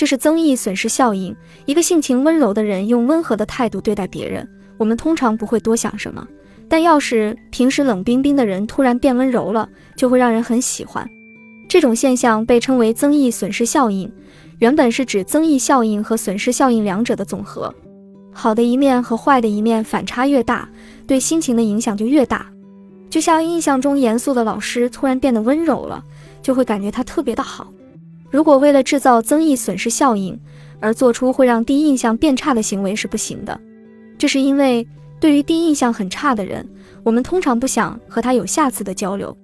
这是增益损失效应。一个性情温柔的人用温和的态度对待别人，我们通常不会多想什么；但要是平时冷冰冰的人突然变温柔了，就会让人很喜欢。这种现象被称为增益损失效应，原本是指增益效应和损失效应两者的总和。好的一面和坏的一面反差越大，对心情的影响就越大。就像印象中严肃的老师突然变得温柔了，就会感觉他特别的好。如果为了制造增益损失效应而做出会让第一印象变差的行为是不行的。这是因为对于第一印象很差的人，我们通常不想和他有下次的交流。